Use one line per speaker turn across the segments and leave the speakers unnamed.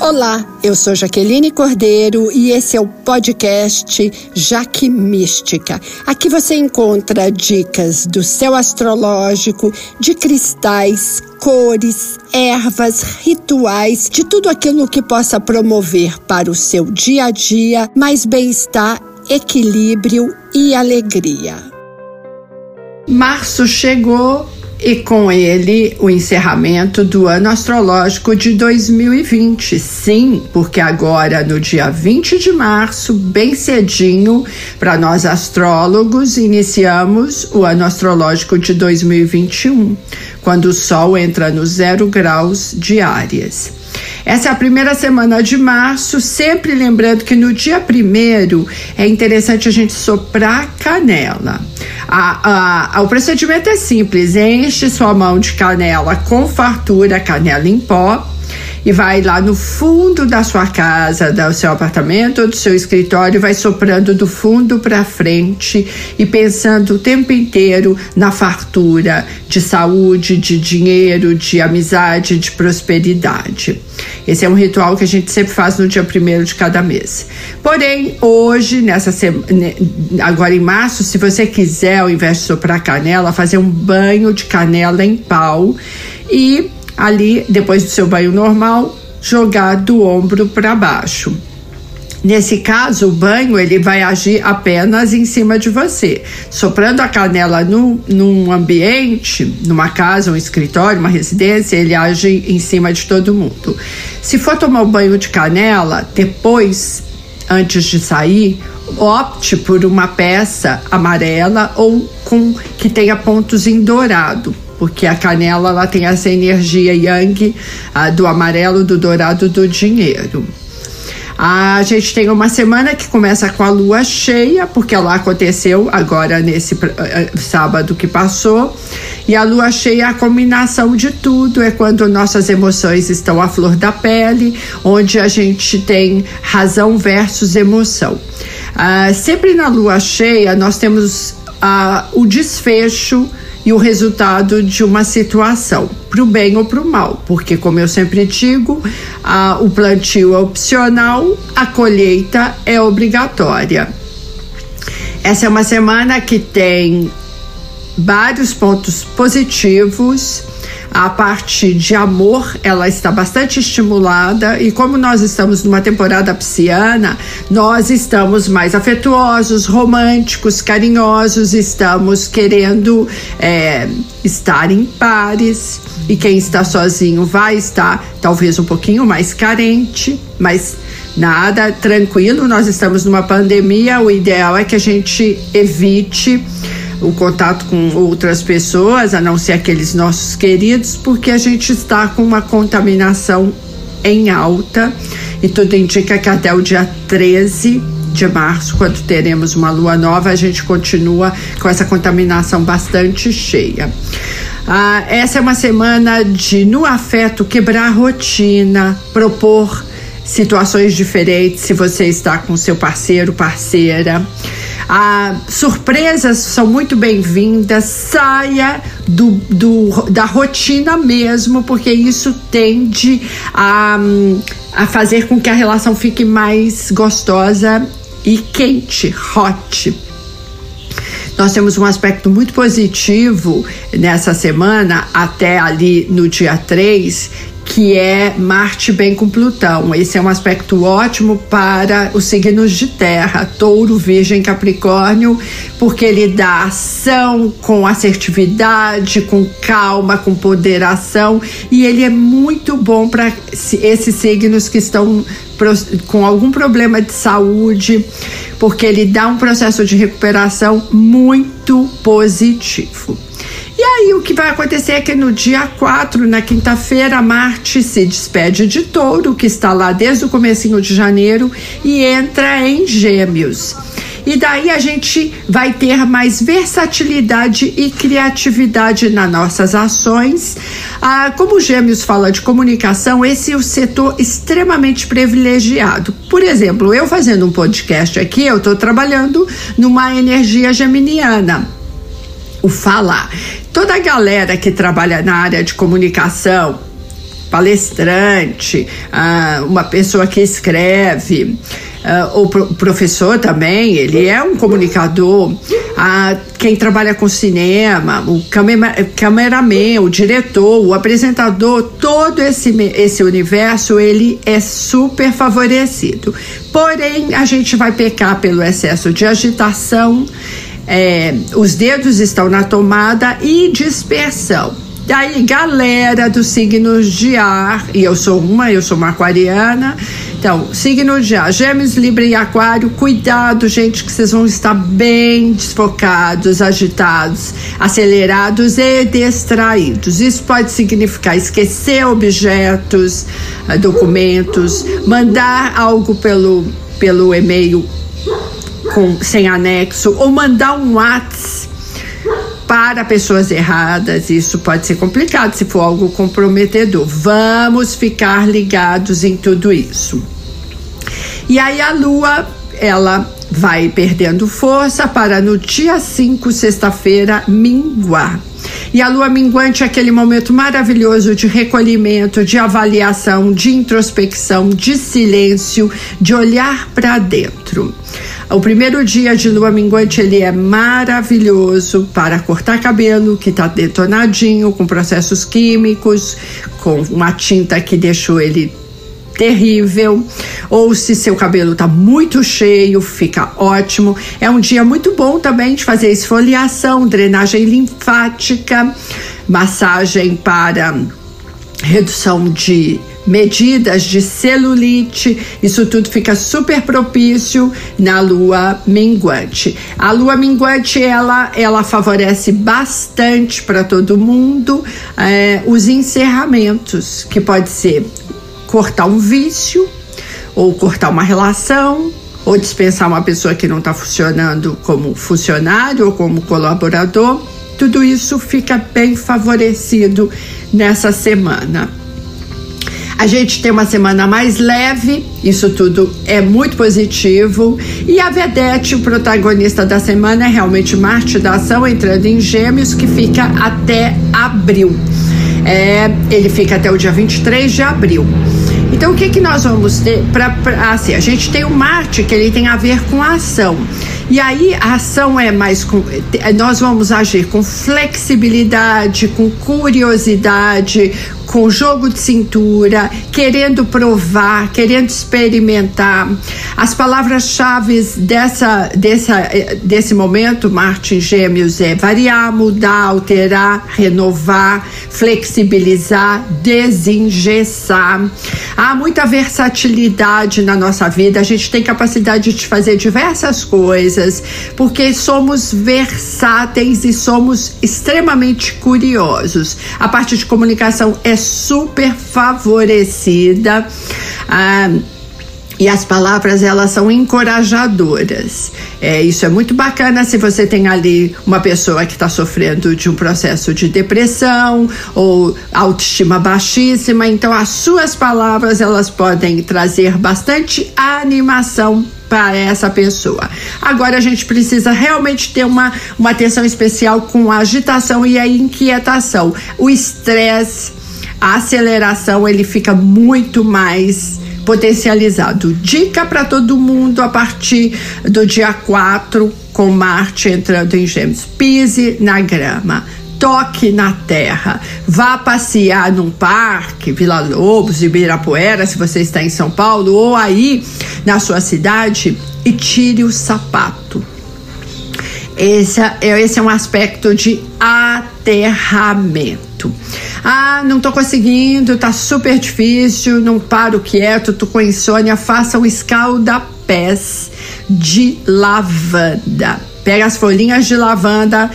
Olá, eu sou Jaqueline Cordeiro e esse é o podcast Jaque Mística. Aqui você encontra dicas do céu astrológico, de cristais, cores, ervas, rituais, de tudo aquilo que possa promover para o seu dia a dia mais bem-estar, equilíbrio e alegria. Março chegou e com ele o encerramento do ano astrológico de 2020. Sim, porque agora no dia 20 de março, bem cedinho, para nós astrólogos, iniciamos o ano astrológico de 2021, quando o Sol entra no zero graus de Áries. Essa é a primeira semana de março, sempre lembrando que no dia primeiro é interessante a gente soprar canela. A, a, o procedimento é simples: enche sua mão de canela com fartura, canela em pó e vai lá no fundo da sua casa, do seu apartamento ou do seu escritório, vai soprando do fundo para frente e pensando o tempo inteiro na fartura de saúde, de dinheiro, de amizade, de prosperidade. Esse é um ritual que a gente sempre faz no dia primeiro de cada mês. Porém, hoje, nessa semana, agora em março, se você quiser, ao invés de soprar canela, fazer um banho de canela em pau e ali, depois do seu banho normal, jogar do ombro para baixo. Nesse caso, o banho ele vai agir apenas em cima de você, soprando a canela no, num ambiente, numa casa, um escritório, uma residência, ele age em cima de todo mundo. Se for tomar o banho de canela, depois, antes de sair, opte por uma peça amarela ou com que tenha pontos em dourado porque a canela ela tem essa energia yang ah, do amarelo, do dourado, do dinheiro. A gente tem uma semana que começa com a lua cheia, porque ela aconteceu agora nesse uh, sábado que passou. E a lua cheia é a combinação de tudo, é quando nossas emoções estão à flor da pele, onde a gente tem razão versus emoção. Uh, sempre na lua cheia, nós temos uh, o desfecho e o resultado de uma situação, para o bem ou para o mal, porque, como eu sempre digo, a, o plantio é opcional, a colheita é obrigatória. Essa é uma semana que tem vários pontos positivos a parte de amor ela está bastante estimulada e como nós estamos numa temporada pisciana, nós estamos mais afetuosos, românticos, carinhosos, estamos querendo é, estar em pares. E quem está sozinho vai estar talvez um pouquinho mais carente, mas nada, tranquilo, nós estamos numa pandemia, o ideal é que a gente evite o contato com outras pessoas, a não ser aqueles nossos queridos, porque a gente está com uma contaminação em alta e tudo indica que até o dia 13 de março, quando teremos uma lua nova, a gente continua com essa contaminação bastante cheia. Ah, essa é uma semana de, no afeto, quebrar rotina, propor situações diferentes se você está com seu parceiro, parceira. Ah, surpresas são muito bem-vindas. Saia do, do, da rotina mesmo, porque isso tende a, a fazer com que a relação fique mais gostosa e quente, hot. Nós temos um aspecto muito positivo nessa semana, até ali no dia 3, que é Marte bem com Plutão. Esse é um aspecto ótimo para os signos de terra, Touro, Virgem, Capricórnio, porque ele dá ação com assertividade, com calma, com ponderação e ele é muito bom para esses signos que estão com algum problema de saúde, porque ele dá um processo de recuperação muito positivo. E aí o que vai acontecer é que no dia 4, na quinta-feira, Marte se despede de Touro, que está lá desde o comecinho de janeiro, e entra em Gêmeos. E daí a gente vai ter mais versatilidade e criatividade nas nossas ações. Ah, como o Gêmeos fala de comunicação, esse é o setor extremamente privilegiado. Por exemplo, eu fazendo um podcast aqui, eu estou trabalhando numa energia geminiana o falar. Toda a galera que trabalha na área de comunicação, palestrante, uh, uma pessoa que escreve. Uh, o pro professor também, ele é um comunicador. Uh, quem trabalha com cinema, o cameraman, o diretor, o apresentador, todo esse, esse universo, ele é super favorecido. Porém, a gente vai pecar pelo excesso de agitação, é, os dedos estão na tomada e dispersão. Daí, galera dos signos de ar, e eu sou uma, eu sou uma aquariana. Então, signo de ar, Gêmeos, Libra e Aquário, cuidado, gente, que vocês vão estar bem desfocados, agitados, acelerados e distraídos. Isso pode significar esquecer objetos, eh, documentos, mandar algo pelo, pelo e-mail com, sem anexo, ou mandar um WhatsApp para pessoas erradas, isso pode ser complicado se for algo comprometedor. Vamos ficar ligados em tudo isso. E aí a lua, ela vai perdendo força para no dia 5, sexta-feira, minguar. E a lua minguante é aquele momento maravilhoso de recolhimento, de avaliação, de introspecção, de silêncio, de olhar para dentro. O primeiro dia de lua minguante ele é maravilhoso para cortar cabelo que está detonadinho com processos químicos, com uma tinta que deixou ele terrível, ou se seu cabelo está muito cheio, fica ótimo. É um dia muito bom também de fazer esfoliação, drenagem linfática, massagem para redução de medidas de celulite, isso tudo fica super propício na lua minguante. A lua minguante ela, ela favorece bastante para todo mundo é, os encerramentos, que pode ser cortar um vício, ou cortar uma relação, ou dispensar uma pessoa que não está funcionando como funcionário ou como colaborador. Tudo isso fica bem favorecido nessa semana. A gente tem uma semana mais leve, isso tudo é muito positivo. E a Vedete, o protagonista da semana, é realmente Marte da Ação, entrando em Gêmeos, que fica até abril. É, ele fica até o dia 23 de abril. Então, o que, que nós vamos ter? Pra, pra, assim, a gente tem o Marte, que ele tem a ver com a ação. E aí a ação é mais com, nós vamos agir com flexibilidade, com curiosidade, com jogo de cintura, querendo provar, querendo experimentar. As palavras-chave dessa, dessa, desse momento, Marte Gêmeos, é variar, mudar, alterar, renovar, flexibilizar, desengessar. Há muita versatilidade na nossa vida, a gente tem capacidade de fazer diversas coisas, porque somos versáteis e somos extremamente curiosos. A parte de comunicação é super favorecida. Ah, e as palavras elas são encorajadoras. É, isso é muito bacana se você tem ali uma pessoa que está sofrendo de um processo de depressão ou autoestima baixíssima. Então as suas palavras elas podem trazer bastante animação para essa pessoa. Agora a gente precisa realmente ter uma, uma atenção especial com a agitação e a inquietação. O estresse a aceleração ele fica muito mais potencializado. Dica para todo mundo a partir do dia 4, com Marte entrando em Gêmeos. Pise na grama. Toque na terra, vá passear num parque, Vila Lobos, Ibirapuera, se você está em São Paulo, ou aí na sua cidade, e tire o sapato. Esse é, esse é um aspecto de aterramento. Ah, não tô conseguindo, tá super difícil, não paro quieto, tô com insônia, faça o escalda-pés de lavanda. Pega as folhinhas de lavanda,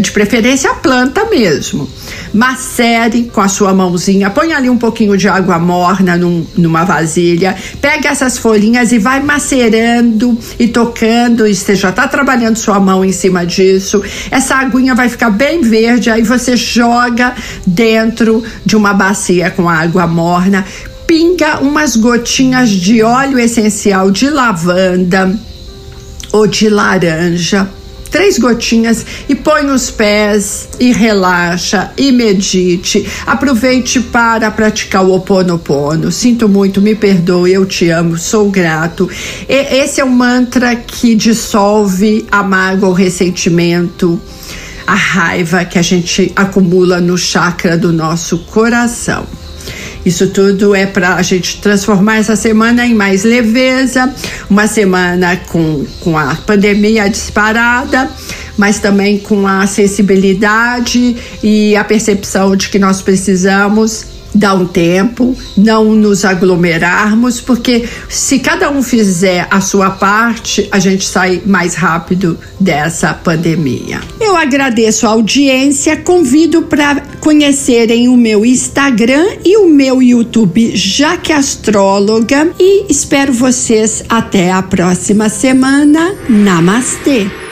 de preferência a planta mesmo. Macere com a sua mãozinha, põe ali um pouquinho de água morna num, numa vasilha, pega essas folhinhas e vai macerando e tocando. E você já está trabalhando sua mão em cima disso. Essa aguinha vai ficar bem verde, aí você joga dentro de uma bacia com água morna, pinga umas gotinhas de óleo essencial de lavanda ou de laranja três gotinhas e põe nos pés e relaxa e medite. Aproveite para praticar o oponopono. Sinto muito, me perdoe, eu te amo, sou grato. E esse é um mantra que dissolve a mágoa, o ressentimento, a raiva que a gente acumula no chakra do nosso coração. Isso tudo é para a gente transformar essa semana em mais leveza, uma semana com, com a pandemia disparada, mas também com a sensibilidade e a percepção de que nós precisamos dar um tempo, não nos aglomerarmos, porque se cada um fizer a sua parte, a gente sai mais rápido dessa pandemia. Eu agradeço a audiência, convido para conhecerem o meu Instagram e o meu YouTube Jaque Astróloga e espero vocês até a próxima semana. Namastê!